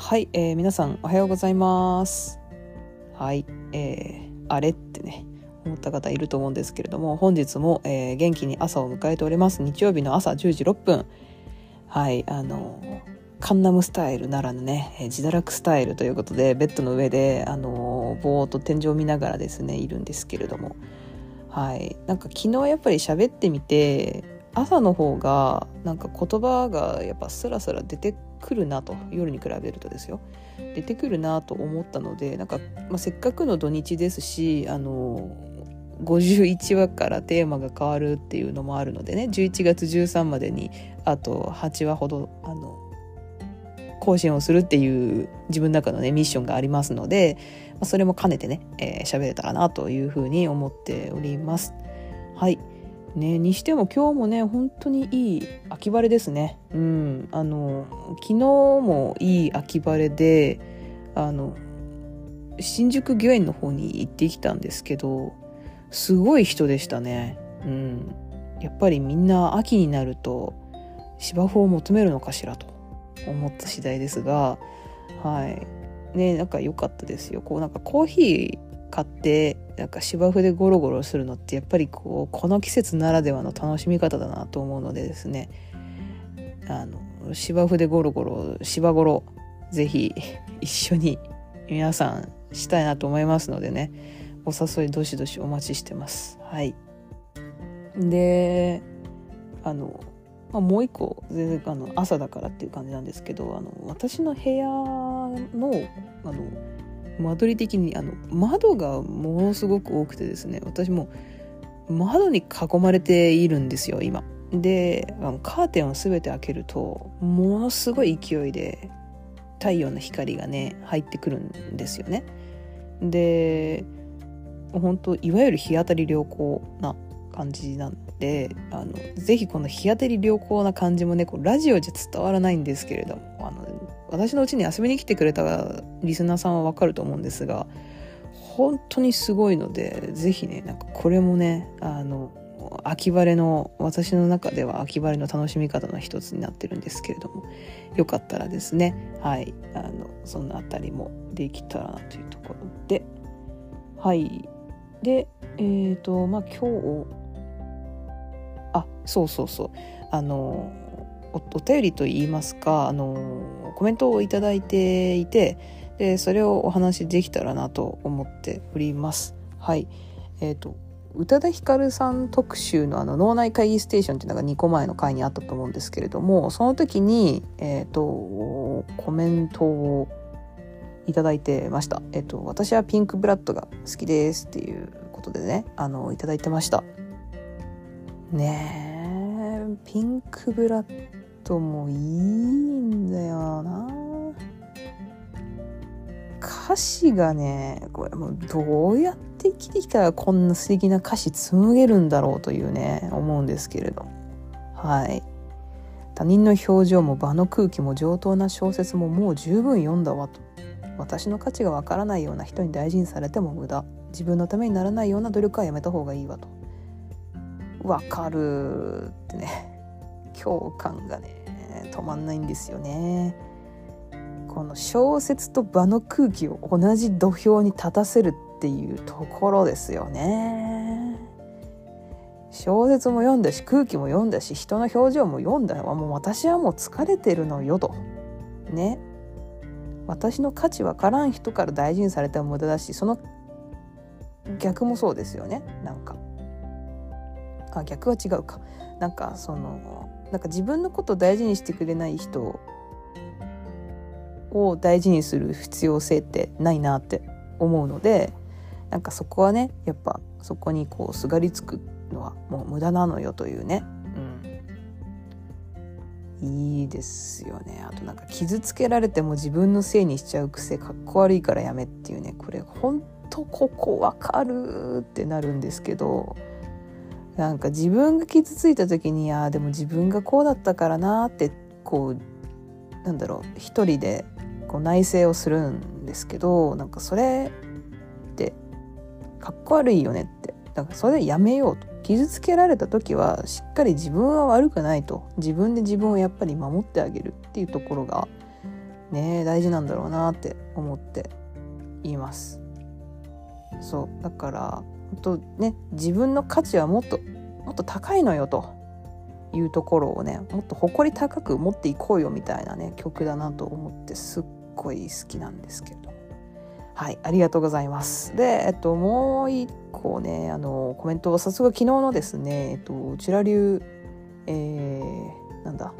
はい、えー、皆さんおはようございます。はい、えー、あれってね思った方いると思うんですけれども本日も、えー、元気に朝を迎えております。日曜日の朝10時6分。はいあのカンナムスタイルならぬね、えー、自堕落スタイルということでベッドの上であのぼーっと天井を見ながらですねいるんですけれども。はいなんか昨日やっぱり喋ってみて朝の方がなんか言葉がやっぱスラスラ出てくるなと夜に比べるとですよ出てくるなと思ったのでなんか、まあ、せっかくの土日ですしあの51話からテーマが変わるっていうのもあるのでね11月13までにあと8話ほどあの更新をするっていう自分の中のねミッションがありますので、まあ、それも兼ねてね喋、えー、れたらなというふうに思っております。はいね、にしても今日もね本当にいい秋晴れですね。うん、あの昨日もいい秋晴れであの新宿御苑の方に行ってきたんですけどすごい人でしたね。うん、やっぱりみんな秋になると芝生を求めるのかしらと思った次第ですがはいねなんか良かったですよ。こうなんかコーヒー買ってなんか芝生でゴロゴロするのってやっぱりこうこの季節ならではの楽しみ方だなと思うのでですね。あの芝生でゴロゴロ芝ゴロぜひ一緒に皆さんしたいなと思いますのでね。お誘いどしどしお待ちしてます。はい。であの、まあ、もう一個全然あの朝だからっていう感じなんですけどあの私の部屋のあの間取り的にあの窓がものすごく多くてですね私も窓に囲まれているんですよ今。であのカーテンを全て開けるとものすごい勢いで太陽の光がね入ってくるんですよね。で本当いわゆる日当たり良好な感じなんであのぜひこの日当たり良好な感じもねこうラジオじゃ伝わらないんですけれどもあの私のうちに遊びに来てくれたリスナーさんはわかると思うんですが本当にすごいのでぜひねなんかこれもねあの秋晴れの私の中では秋晴れの楽しみ方の一つになってるんですけれどもよかったらですねはいあのその辺りもできたらなというところではいでえっ、ー、とまあ今日あそうそうそうあのお便りといいますかあのコメントを頂いていてでそれをお話しできたらなと思っております。はいえーと、宇多田ヒカルさん特集のあの脳内会議ステーションっていうのが2個前の回にあったと思うんですけれどもその時に、えーと、コメントをいただいてました。えっ、ー、と私はピンクブラッドが好きですっていうことでねあのいただいてました。ねえピンクブラッドドもいいんだよな。歌詞がねこれもうどうやって生きてきたらこんな素敵な歌詞紡げるんだろうというね思うんですけれど。はい。他人の表情も場の空気も上等な小説ももう十分読んだわと。私の価値がわからないような人に大事にされても無駄。自分のためにならないような努力はやめた方がいいわと。わかるってね。共感がね。止まんないんですよね。この小説と場の空気を同じ土俵に立たせるっていうところですよね。小説も読んだし空気も読んだし人の表情も読んだもう私はもう疲れてるのよと。ね。私の価値わからん人から大事にされても無駄だしその逆もそうですよねなんか。あ逆は違うか。なんかそのなんか自分のこと大事にしてくれない人を大事にする必要性ってないなって思うのでなんかそこはねやっぱそこにこうすがりつくのはもう無駄なのよというね、うん、いいですよね。あとなんか傷つけられても自分のせいにしちゃう癖かっこ悪いからやめっていうね。これほんとここわかるってなるんですけどなんか自分が傷ついた時にああでも自分がこうだったからなってこうなんだろう一人でこう内省をするんですけどなんかそれってかっこ悪いよねって。だからそれでやめようと。傷つけられた時はしっかり自分は悪くないと。自分で自分をやっぱり守ってあげるっていうところがね大事なんだろうなって思っています。そうだから本当ね自分の価値はもっともっと高いのよというところをねもっと誇り高く持っていこうよみたいなね曲だなと思ってすっごい好きなんですけど。はいありがとうございます。でえっともう一個ねあのコメントを早速昨日のですねえっとチラ流えー、なんだ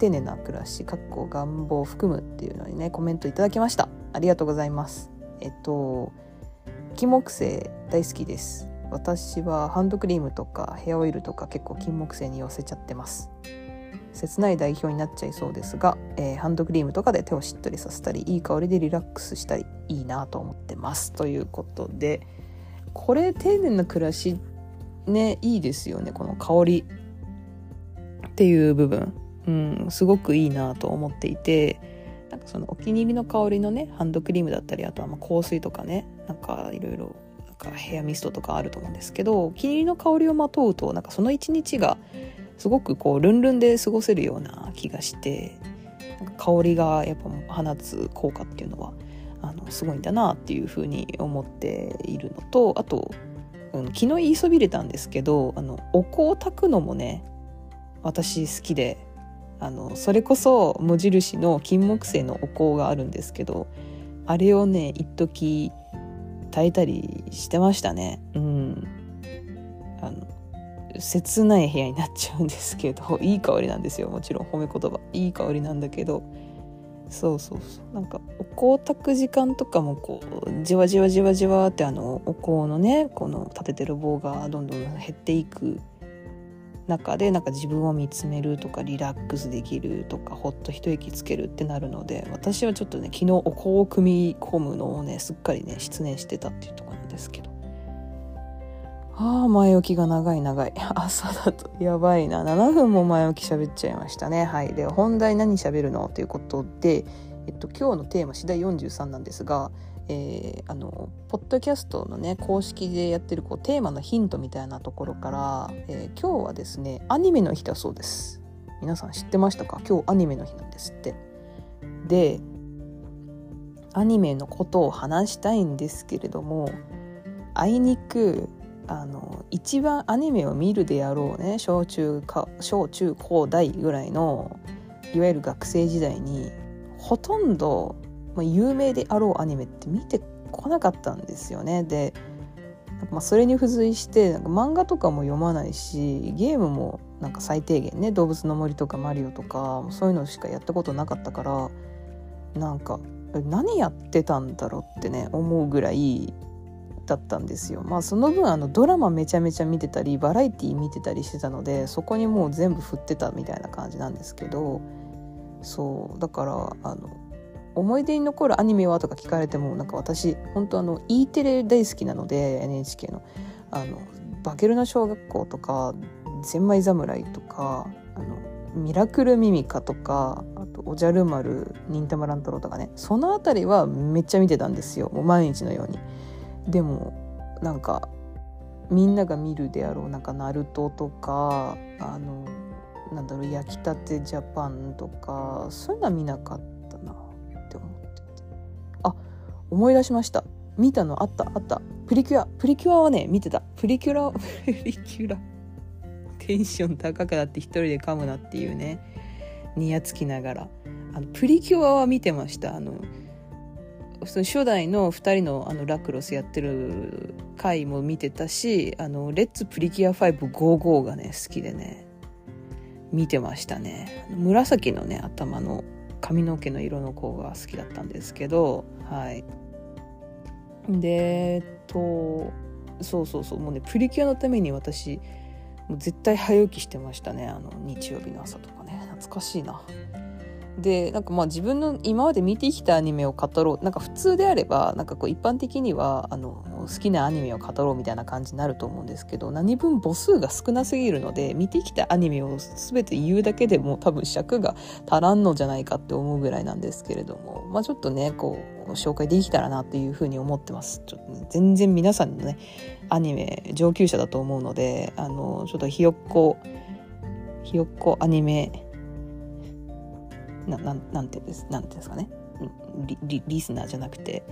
丁寧な暮らしかっこ願望を含むっていうのにねコメントいただきました。ありがとうございます。えっと金木犀大好きです。私はハンドクリームとかヘアオイルとか結構金木犀に寄せちゃってます。切ない代表になっちゃいそうですが、えー、ハンドクリームとかで手をしっとりさせたりいい香りでリラックスしたりいいなと思ってます。ということでこれ丁寧な暮らしねいいですよね。この香りっていう部分、うん、すごくいいなと思っていてなんかそのお気に入りの香りのねハンドクリームだったりあとはま香水とかねなんかいろいろヘアミストとかあると思うんですけどお気に入りの香りをまとうとなんかその一日がすごくこうルンルンで過ごせるような気がしてなんか香りがやっぱ放つ効果っていうのはあのすごいんだなっていうふうに思っているのとあと、うん、昨日言いそびれたんですけどあのお香を炊くのもね私好きであのそれこそ無印の金木犀のお香があるんですけどあれをね一時炊いたりしてましたね。うん。あの切ない部屋になっちゃうんですけど いい香りなんですよもちろん褒め言葉。いい香りなんだけど。そうそうそう。なんかお香炊く時間とかもこうじわじわじわじわってあのお香のねこの立ててる棒がどんどん減っていく中でなんか自分を見つめるとかリラックスできるとかほっと一息つけるってなるので私はちょっとね昨日お香を組み込むのをねすっかりね失念してたっていうとこなんですけど。ああ前置きが長い長い。朝だとやばいな。7分も前置き喋っちゃいましたね。はい。で本題何喋るの？ということでえっと今日のテーマ次第43なんですがえー、あのポッドキャストのね公式でやってるこうテーマのヒントみたいなところから、えー、今日はですねアニメの日だそうです。皆さん知ってましたか？今日アニメの日なんですって。でアニメのことを話したいんですけれどもあいにくあの一番アニメを見るであろうね小中か小中高大ぐらいのいわゆる学生時代にほとんどまあ、有名であろうアニメって見てこなかったんですよね。でまあそれに付随してなんか漫画とかも読まないしゲームもなんか最低限ね「動物の森」とか「マリオ」とかそういうのしかやったことなかったからなんか何やってたんだろうってね思うぐらいだったんですよ。まあその分あのドラマめちゃめちゃ見てたりバラエティー見てたりしてたのでそこにもう全部振ってたみたいな感じなんですけどそうだからあの思い出に残るアニメはとか聞かれてもなんか私本当あの E テレ大好きなので NHK の「あのバケルの小学校」とか「ゼンマイ侍」とかあの「ミラクルミミカ」とかあと「おじゃる丸」「忍たま乱太郎」とかね。その辺りはめっちゃ見てたんですよ。もう毎日のように。でもなんかみんなが見るであろうなんかナルトとかあのなんだろう焼きたてジャパンとかそういうのは見なかった。思い出しました。見たのあった？あった。プリキュア。プリキュアはね見てた。プリキュラ プリキュラ。テンション高くなって一人で噛むなっていうね。にやつきながら。あのプリキュアは見てました。あのその初代の2人のあのラクロスやってる回も見てたし「あのレッツプリキュア555」がね好きでね。見てましたね。紫のね頭の髪の毛の色の子が好きだったんですけどはい。でえっとそうそうそうもうねプリキュアのために私もう絶対早起きしてましたねあの日曜日の朝とかね。懐かしいな。でなんかまあ自分の今まで見てきたアニメを語ろう。なんか普通であればなんかこう一般的にはあの好きなアニメを語ろうみたいな感じになると思うんですけど何分母数が少なすぎるので見てきたアニメを全て言うだけでも多分尺が足らんのじゃないかって思うぐらいなんですけれどもまあちょっとねこう紹介できたらなっていうふうに思ってます。ちょっと、全然皆さんのねアニメ上級者だと思うのであのちょっとひよっこひよっこアニメなななんていうんですなんていうんですかね。リリリスナーじゃなくて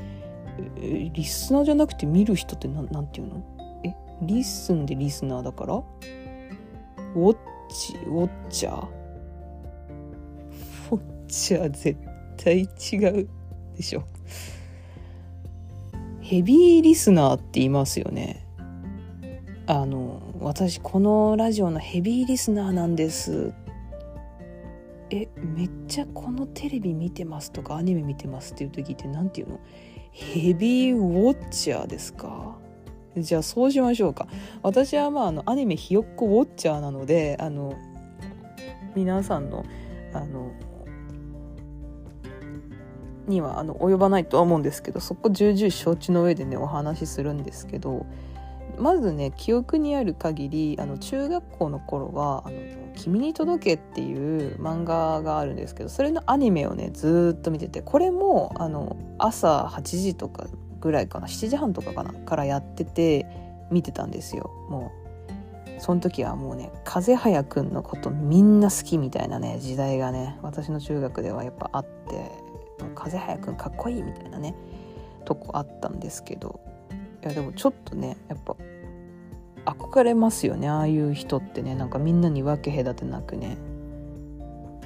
リスナーじゃなくて見る人ってなんなんていうの？えリスンでリスナーだから？ウォッチウォッチャー？ウォッチャー絶対違うでしょ。ヘビーリスナーって言いますよね。あの私このラジオのヘビーリスナーなんです。えめっちゃこのテレビ見てますとかアニメ見てますっていう時って何て言うの？ヘビーウォッチャーですか？じゃあそうしましょうか。私はまああのアニメひよっこウォッチャーなのであの皆さんのあのにはあの及ばないとは思うんですけどそこ重々承知の上でねお話しするんですけどまずね記憶にある限りあの中学校の頃は「あの君に届け」っていう漫画があるんですけどそれのアニメをねずっと見ててこれもあの朝8時とかぐらいかな7時半とかかなからやってて見てたんですよ。もうその時はもうね風早くんのことみんな好きみたいなね時代がね私の中学ではやっぱあって風早くんかっこいいみたいなねとこあったんですけどいやでもちょっとねやっぱ憧れますよねああいう人ってね。なんかみんなに分け隔てなくね。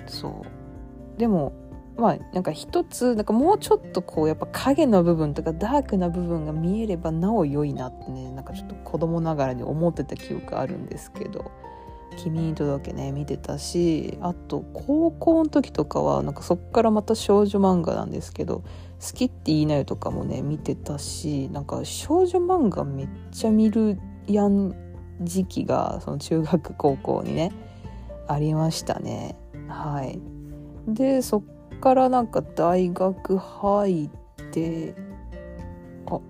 そう。でもまあなんか一つなんかもうちょっとこうやっぱ影の部分とかダークな部分が見えればなお良いなってねなんかちょっと子供ながらに思ってた記憶あるんですけど「君に届けね」見てたしあと高校の時とかはなんかそっからまた少女漫画なんですけど「好きって言いなよ」とかもね見てたしなんか少女漫画めっちゃ見るやん時期がその中学高校にねありましたね。はい。でそっからなんか大学入ってあ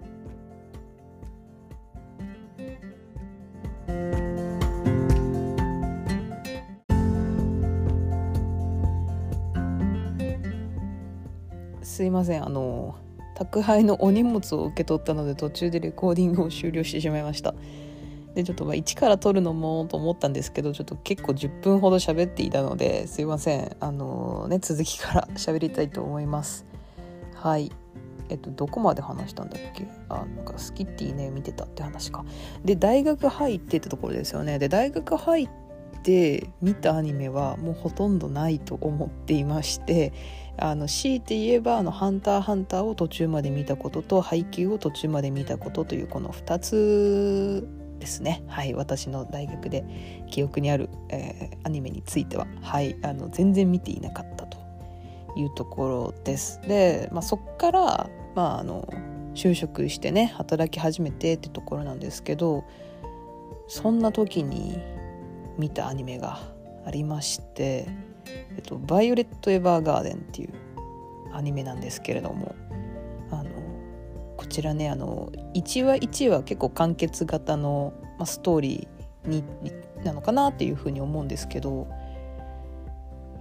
すいません。あの宅配のお荷物を受け取ったので途中でレコーディングを終了してしまいました。でちょっとまあ一から撮るのもと思ったんですけどちょっと結構10分ほど喋っていたのですいません。あのね続きから 喋りたいと思います。はい。えっとどこまで話したんだっけ？あなんか好きっていいね見てたって話か。で大学入ってってところですよね。で大学入って見たアニメはもうほとんどないと思っていましてあの強いて言えばあの「ハンターハンター」を途中まで見たことと配給を途中まで見たことというこの2つですね。はい私の大学で記憶にある、えー、アニメについては。はいあの全然見ていなかったというところです。で、まあ、そっからまああの就職してね働き始めてってところなんですけどそんな時に見たアニメがありまして、えっと「バイオレット・エヴァーガーデン」っていうアニメなんですけれどもあのこちらねあの1話1話結構完結型の、まあ、ストーリーになのかなっていうふうに思うんですけど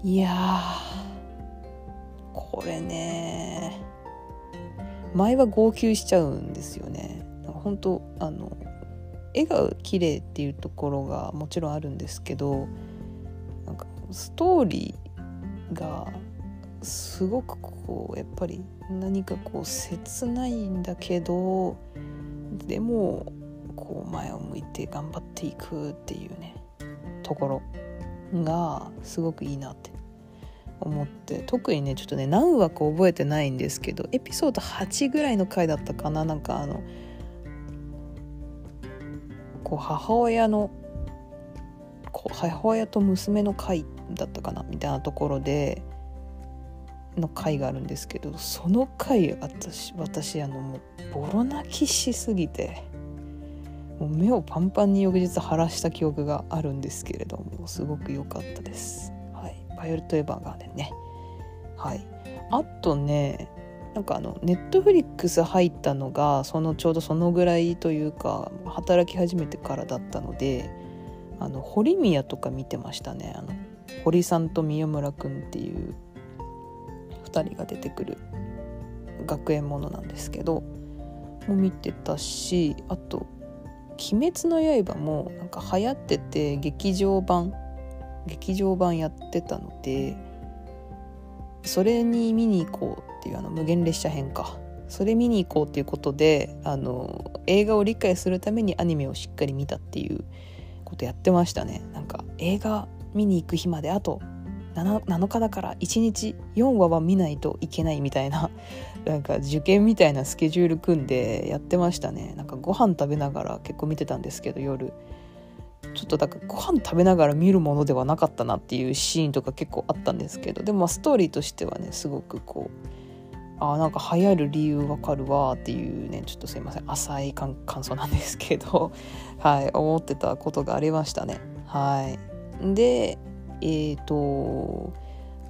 いやこれね前は号泣しちゃうんですよね。本当あの絵が綺麗っていうところがもちろんあるんですけどなんかストーリーがすごくこうやっぱり何かこう切ないんだけどでもこう前を向いて頑張っていくっていうねところがすごくいいなって思って特にねちょっとね何話か覚えてないんですけどエピソード8ぐらいの回だったかななんかあのこう母親のこう母親と娘の回だったかなみたいなところでの回があるんですけどその回私私あのもうボロ泣きしすぎてもう目をパンパンに翌日晴らした記憶があるんですけれどもすごく良かったです。はい、バイオレット・エヴァーガーデンね。はい、あとねなんかあのネットフリックス入ったのがそのちょうどそのぐらいというか働き始めてからだったのであの堀宮とか見てましたね。あの堀さんと宮村くんっていう2人が出てくる学園ものなんですけども見てたしあと「鬼滅の刃」もなんか流行ってて劇場版劇場版やってたのでそれに見に行こうっていうあの無限列車編か。それ見に行こうっていうことであの映画を理解するためにアニメをしっかり見たっていうことやってましたね。なんか映画見に行く日まであと 7, 7日だから1日4話は見ないといけないみたいな なんか受験みたいなスケジュール組んでやってましたね。なんかご飯食べながら結構見てたんですけど夜。ちょっとだからご飯食べながら見るものではなかったなっていうシーンとか結構あったんですけどでもストーリーとしてはねすごくこうあなんか流行る理由わかるわっていうねちょっとすいません。浅い感想なんですけど。はい。思ってたことがありましたね。はい。でえっ、ー、と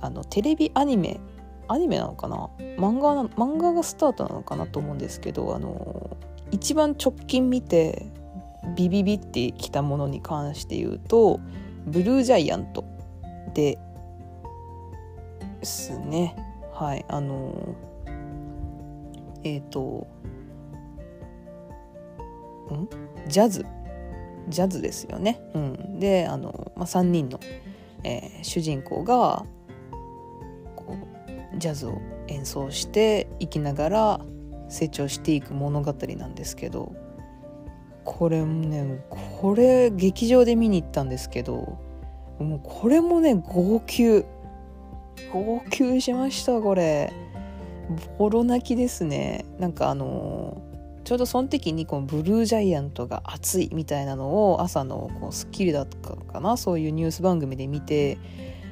あのテレビアニメアニメなのかな？漫画漫画がスタートなのかなと思うんですけどあの一番直近見てビビビってきたものに関して言うとブルージャイアントですね。はいあのえっ、ー、とん？ジャズ。ジャズですよね。うん、であの、まあ、3人の、えー、主人公がこうジャズを演奏して生きながら成長していく物語なんですけど。これもねこれ劇場で見に行ったんですけどもうこれもね号泣。号泣しましたこれ。ボロ泣きですね。なんかあのちょうどその時にこのブルージャイアントが熱いみたいなのを朝のこう『スッキリ』だったかなそういうニュース番組で見て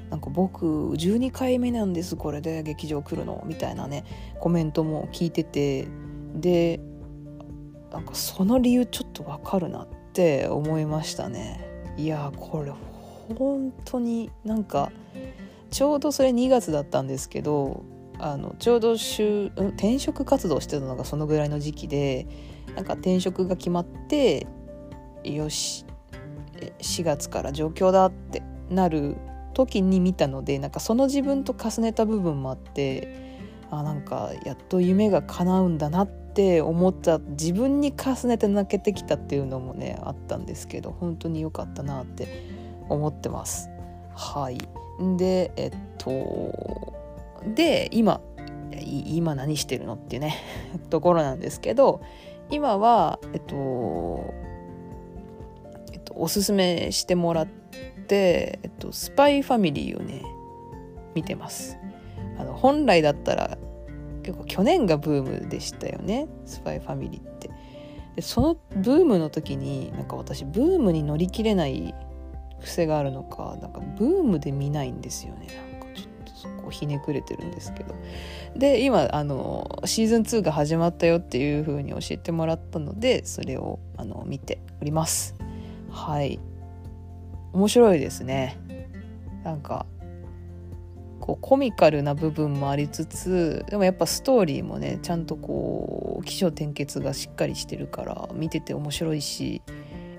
なんか僕12回目なんですこれで劇場来るのみたいなねコメントも聞いててでなんかその理由ちょっとわかるなって思いましたね。いやこれ本当になんかちょうどそれ2月だったんですけどあのちょうど転職活動してたのがそのぐらいの時期でなんか転職が決まってよし4月から上京だってなる時に見たのでなんかその自分と重ねた部分もあってあなんかやっと夢が叶うんだなっって思った自分に重ねて泣けてきたっていうのもねあったんですけど本当に良かったなって思ってます。はいでえっとで今今何してるのっていうね ところなんですけど今はえっとえっとおすすめしてもらって、えっと、スパイファミリーをね見てますあの本来だったら結構去年がブームでしたよねスパイファミリーって。でそのブームの時になんか私ブームに乗り切れない癖があるのかなんかブームで見ないんですよね。なんかちょっとそこひねくれてるんですけど。で今あのシーズン2が始まったよっていう風に教えてもらったのでそれをあの見ております。はい。面白いですね。なんかこうコミカルな部分もありつつでもやっぱストーリーもねちゃんとこう起承転結がしっかりしてるから見てて面白いし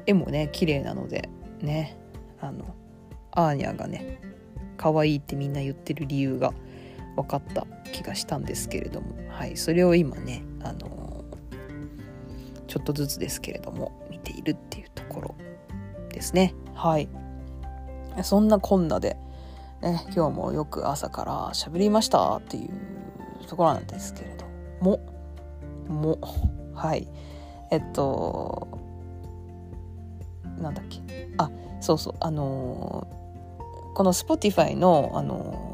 絵もね綺麗なのでねあのアーニャがね可愛いってみんな言ってる理由が分かった気がしたんですけれども、はい、それを今ね、あの、ちょっとずつですけれども見ているっていうところですね。はい、そんなこんなで、ね、今日もよく朝から喋りましたっていうところなんですけれども。も。はい。えっとなんだっけ。あそうそう。あのこの Spotify のあの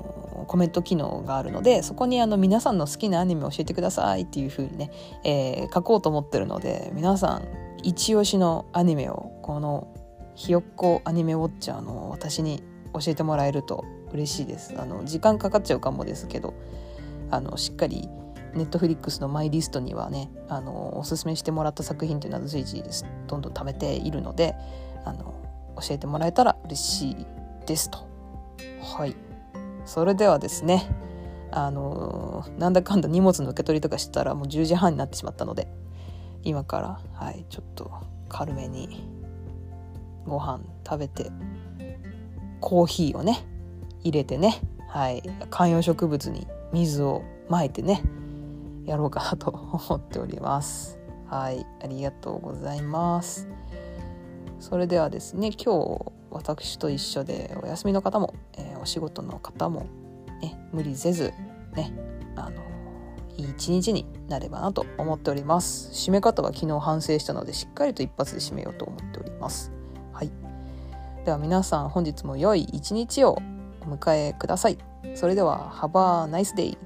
コメント機能があるのでそこにあの皆さんの好きなアニメ教えてくださいっていう風にね、えー、書こうと思ってるので皆さん一押しのアニメをこのひよっこアニメウォッチャーの私に教えてもらえると嬉しいです。あの時間かかっちゃうかもですけどあのしっかりネットフリックスのマイリストにはねあのおすすめしてもらった作品っていうのは随時どんどん貯めているのであの教えてもらえたら嬉しいですと。はい。それではですねあのなんだかんだ荷物の受け取りとかしたらもう10時半になってしまったので今からはいちょっと軽めにご飯食べてコーヒーをね入れてね、はい、観葉植物に水をまいてねやろうかなと思っております。はいありがとうございます。それではですね今日私と一緒でお休みの方も、えー、お仕事の方も、ね、無理せずねあのいい一日になればなと思っております締め方は昨日反省したのでしっかりと一発で締めようと思っておりますでは皆さん本日も良い一日をお迎えください。それでは、Have a nice day!